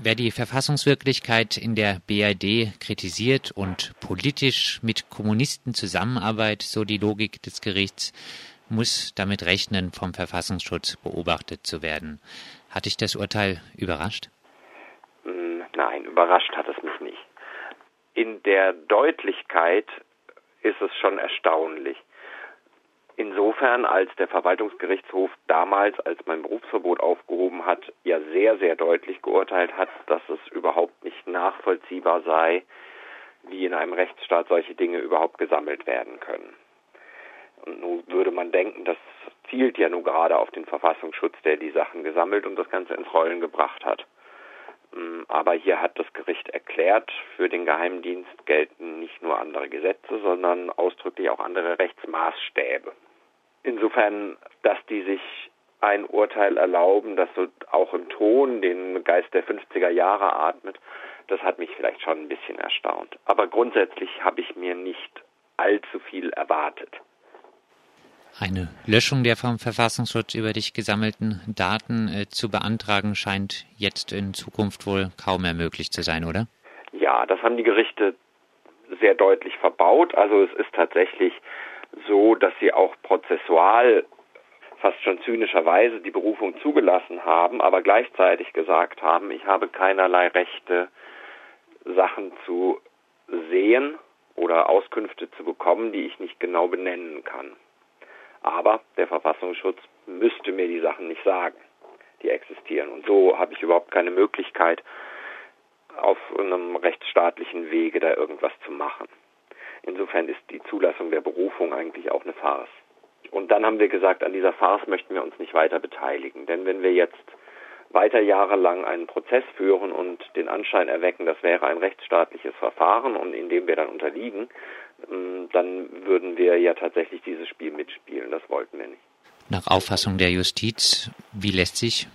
Wer die Verfassungswirklichkeit in der BRD kritisiert und politisch mit Kommunisten zusammenarbeitet, so die Logik des Gerichts, muss damit rechnen, vom Verfassungsschutz beobachtet zu werden. Hat dich das Urteil überrascht? Hm, nein, überrascht hat es mich nicht. In der Deutlichkeit ist es schon erstaunlich. Insofern, als der Verwaltungsgerichtshof damals, als mein Berufsverbot aufgehoben hat, ja sehr, sehr deutlich geurteilt hat, dass es überhaupt nicht nachvollziehbar sei, wie in einem Rechtsstaat solche Dinge überhaupt gesammelt werden können. Und nun würde man denken, das zielt ja nun gerade auf den Verfassungsschutz, der die Sachen gesammelt und das Ganze ins Rollen gebracht hat. Mm, aber hier hat das Gericht erklärt, für den Geheimdienst gelten nicht nur andere Gesetze, sondern ausdrücklich auch andere Rechtsmaßstäbe. Insofern, dass die sich ein Urteil erlauben, das so auch im Ton den Geist der 50er Jahre atmet, das hat mich vielleicht schon ein bisschen erstaunt. Aber grundsätzlich habe ich mir nicht allzu viel erwartet. Eine Löschung der vom Verfassungsschutz über dich gesammelten Daten äh, zu beantragen scheint jetzt in Zukunft wohl kaum mehr möglich zu sein, oder? Ja, das haben die Gerichte sehr deutlich verbaut. Also es ist tatsächlich so, dass sie auch prozessual fast schon zynischerweise die Berufung zugelassen haben, aber gleichzeitig gesagt haben, ich habe keinerlei Rechte, Sachen zu sehen oder Auskünfte zu bekommen, die ich nicht genau benennen kann. Aber der Verfassungsschutz müsste mir die Sachen nicht sagen, die existieren. Und so habe ich überhaupt keine Möglichkeit, auf einem rechtsstaatlichen Wege da irgendwas zu machen. Insofern ist die Zulassung der Berufung eigentlich auch eine Farce. Und dann haben wir gesagt, an dieser Farce möchten wir uns nicht weiter beteiligen. Denn wenn wir jetzt weiter jahrelang einen Prozess führen und den Anschein erwecken, das wäre ein rechtsstaatliches Verfahren und in dem wir dann unterliegen, ähm, dann würden wir ja tatsächlich dieses Spiel mitspielen. Das wollten wir nicht. Nach Auffassung der Justiz, wie lässt sich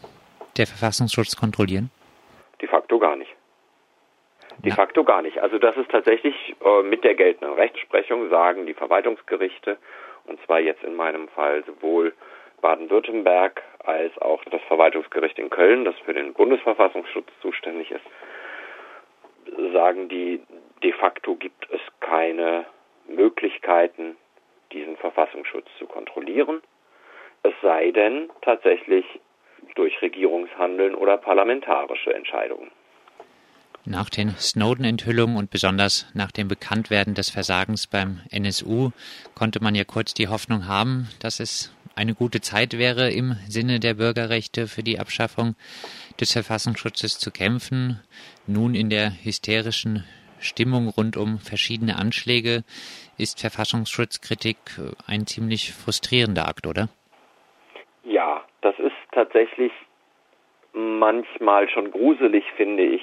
der Verfassungsschutz kontrollieren? De facto gar nicht. De facto gar nicht. Also das ist tatsächlich äh, mit der geltenden Rechtsprechung, sagen die Verwaltungsgerichte, und zwar jetzt in meinem Fall sowohl Baden-Württemberg als auch das Verwaltungsgericht in Köln, das für den Bundesverfassungsschutz zuständig ist, sagen die, de facto gibt es keine Möglichkeiten, diesen Verfassungsschutz zu kontrollieren, es sei denn tatsächlich durch Regierungshandeln oder parlamentarische Entscheidungen. Nach den Snowden-Enthüllungen und besonders nach dem Bekanntwerden des Versagens beim NSU konnte man ja kurz die Hoffnung haben, dass es eine gute Zeit wäre, im Sinne der Bürgerrechte für die Abschaffung des Verfassungsschutzes zu kämpfen. Nun in der hysterischen Stimmung rund um verschiedene Anschläge ist Verfassungsschutzkritik ein ziemlich frustrierender Akt, oder? Ja, das ist tatsächlich manchmal schon gruselig, finde ich,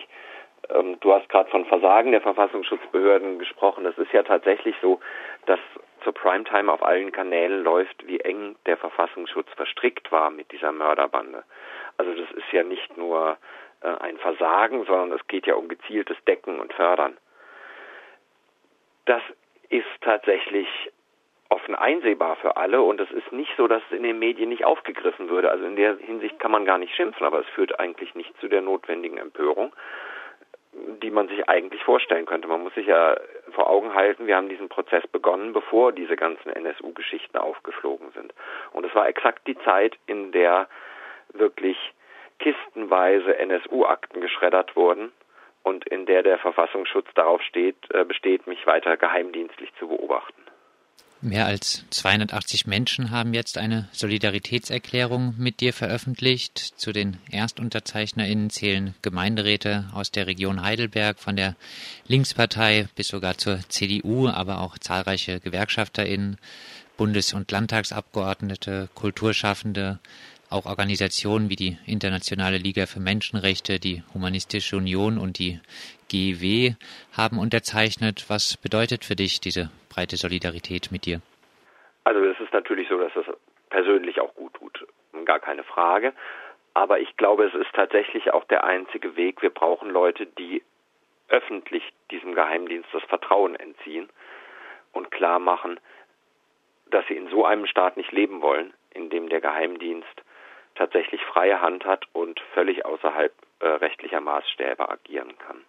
ähm, du hast gerade von Versagen der Verfassungsschutzbehörden gesprochen. Es ist ja tatsächlich so, dass zur Primetime auf allen Kanälen läuft, wie eng der Verfassungsschutz verstrickt war mit dieser Mörderbande. Also das ist ja nicht nur äh, ein Versagen, sondern es geht ja um gezieltes Decken und Fördern. Das ist tatsächlich offen einsehbar für alle und es ist nicht so, dass es in den Medien nicht aufgegriffen würde. Also in der Hinsicht kann man gar nicht schimpfen, aber es führt eigentlich nicht zu der notwendigen Empörung die man sich eigentlich vorstellen könnte. Man muss sich ja vor Augen halten, wir haben diesen Prozess begonnen, bevor diese ganzen NSU-Geschichten aufgeflogen sind. Und es war exakt die Zeit, in der wirklich kistenweise NSU-Akten geschreddert wurden und in der der Verfassungsschutz darauf steht, äh, besteht, mich weiter geheimdienstlich zu beobachten. Mehr als 280 Menschen haben jetzt eine Solidaritätserklärung mit dir veröffentlicht. Zu den ErstunterzeichnerInnen zählen Gemeinderäte aus der Region Heidelberg, von der Linkspartei bis sogar zur CDU, aber auch zahlreiche GewerkschafterInnen, Bundes- und Landtagsabgeordnete, Kulturschaffende, auch Organisationen wie die Internationale Liga für Menschenrechte, die Humanistische Union und die GW haben unterzeichnet. Was bedeutet für dich diese breite Solidarität mit dir? Also es ist natürlich so, dass das persönlich auch gut tut, gar keine Frage. Aber ich glaube, es ist tatsächlich auch der einzige Weg. Wir brauchen Leute, die öffentlich diesem Geheimdienst das Vertrauen entziehen und klar machen, dass sie in so einem Staat nicht leben wollen, in dem der Geheimdienst tatsächlich freie Hand hat und völlig außerhalb äh, rechtlicher Maßstäbe agieren kann.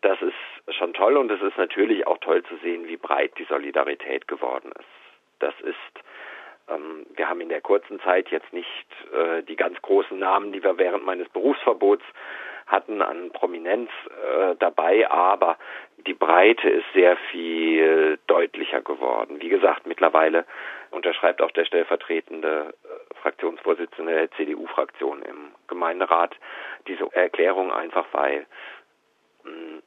Das ist schon toll und es ist natürlich auch toll zu sehen, wie breit die Solidarität geworden ist. Das ist ähm, wir haben in der kurzen Zeit jetzt nicht äh, die ganz großen Namen, die wir während meines Berufsverbots hatten an Prominenz äh, dabei, aber die Breite ist sehr viel deutlicher geworden. Wie gesagt, mittlerweile unterschreibt auch der stellvertretende Fraktionsvorsitzende der CDU-Fraktion im Gemeinderat diese Erklärung einfach, weil hm,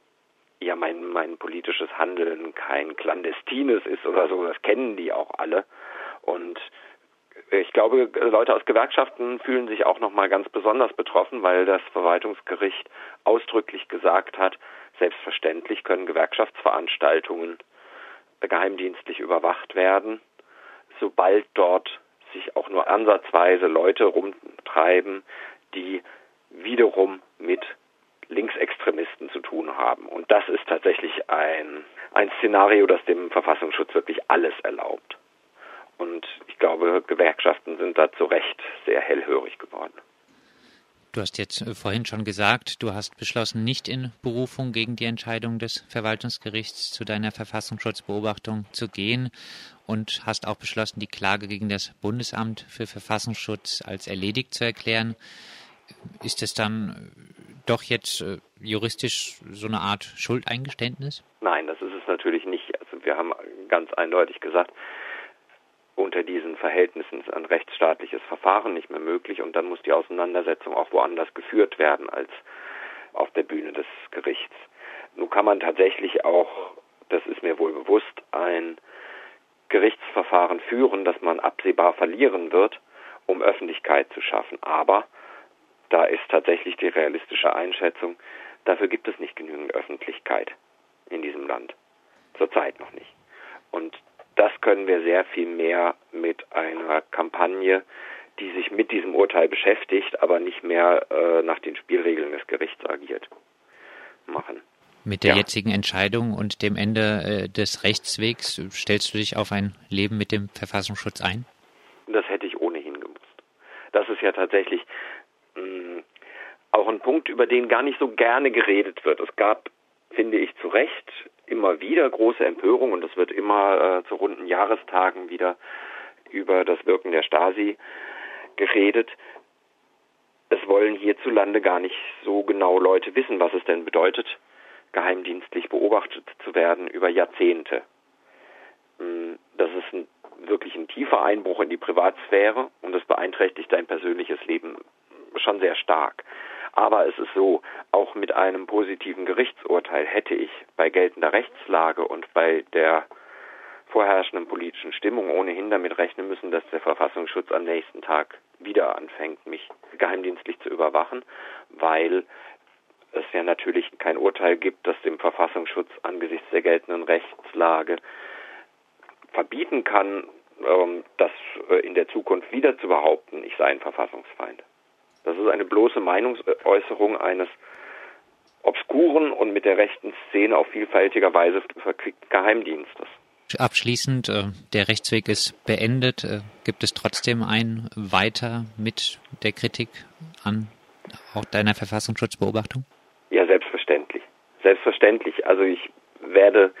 ja mein, mein politisches Handeln kein clandestines ist oder so, das kennen die auch alle. Und ich glaube, Leute aus Gewerkschaften fühlen sich auch noch mal ganz besonders betroffen, weil das Verwaltungsgericht ausdrücklich gesagt hat, selbstverständlich können Gewerkschaftsveranstaltungen geheimdienstlich überwacht werden, sobald dort ansatzweise Leute rumtreiben, die wiederum mit Linksextremisten zu tun haben. Und das ist tatsächlich ein, ein Szenario, das dem Verfassungsschutz wirklich alles erlaubt. Und ich glaube, Gewerkschaften sind da zu Recht sehr hellhörig geworden. Du hast jetzt äh, vorhin schon gesagt, du hast beschlossen, nicht in Berufung gegen die Entscheidung des Verwaltungsgerichts zu deiner Verfassungsschutzbeobachtung zu gehen und hast auch beschlossen, die Klage gegen das Bundesamt für Verfassungsschutz als erledigt zu erklären. Ist es dann äh, doch jetzt äh, juristisch so eine Art Schuldeingeständnis? Nein, das ist es natürlich nicht. Also wir haben ganz eindeutig gesagt, unter diesen Verhältnissen ist ein rechtsstaatliches Verfahren nicht mehr möglich und dann muss die Auseinandersetzung auch woanders geführt werden als auf der Bühne des Gerichts. Nun kann man tatsächlich auch, das ist mir wohl bewusst, ein Gerichtsverfahren führen, das man absehbar verlieren wird, um Öffentlichkeit zu schaffen. Aber da ist tatsächlich die realistische Einschätzung, dafür gibt es nicht genügend Öffentlichkeit in diesem Land. Zurzeit noch nicht. Und das können wir sehr viel mehr mit einer Kampagne, die sich mit diesem Urteil beschäftigt, aber nicht mehr äh, nach den Spielregeln des Gerichts agiert, machen. Mit der ja. jetzigen Entscheidung und dem Ende äh, des Rechtswegs stellst du dich auf ein Leben mit dem Verfassungsschutz ein? Das hätte ich ohnehin gewusst. Das ist ja tatsächlich mh, mm, auch ein Punkt, über den gar nicht so gerne geredet wird. Es gab, finde ich, zu Recht immer wieder große Empörung und es wird immer äh, zu runden Jahrestagen wieder über das Wirken der Stasi geredet. Es wollen hierzulande gar nicht so genau Leute wissen, was es denn bedeutet, geheimdienstlich beobachtet zu werden über Jahrzehnte. Hm, das ist ein, wirklich ein tiefer Einbruch in die Privatsphäre und es beeinträchtigt dein persönliches Leben schon sehr stark. Aber es ist so, auch mit einem positiven Gerichtsurteil hätte ich bei geltender Rechtslage und bei der vorherrschenden politischen Stimmung ohnehin damit rechnen müssen, dass der Verfassungsschutz am nächsten Tag wieder anfängt, mich geheimdienstlich zu überwachen, weil es ja natürlich kein Urteil gibt, das dem Verfassungsschutz angesichts der geltenden Rechtslage verbieten kann, ähm, das äh, in der Zukunft wieder zu behaupten, ich sei ein Verfassungsfeind. Das ist eine bloße Meinungsäußerung eines obskuren und mit der rechten Szene auf vielfältiger Weise verquickten Geheimdienstes. Abschließend, äh, der Rechtsweg ist beendet. Äh, gibt es trotzdem ein Weiter mit der Kritik an auch deiner Verfassungsschutzbeobachtung? Ja, selbstverständlich. Selbstverständlich. Also ich werde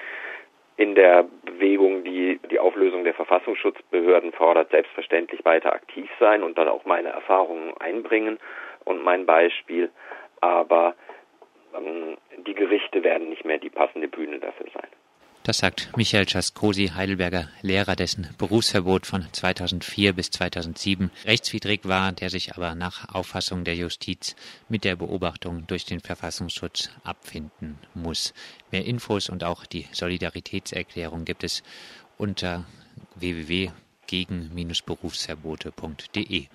in der Bewegung, die Verfassungsschutzbehörden fordert, selbstverständlich weiter aktiv sein und dann auch meine Erfahrungen einbringen und mein Beispiel. Aber ähm, die Gerichte werden nicht mehr die passende Bühne dafür sein. Das sagt Michael Czaskosi, Heidelberger Lehrer, dessen Berufsverbot von 2004 bis 2007 rechtswidrig war, der sich aber nach Auffassung der Justiz mit der Beobachtung durch den Verfassungsschutz abfinden muss. Mehr Infos und auch die Solidaritätserklärung gibt es unter www.gegen-berufsverbote.de.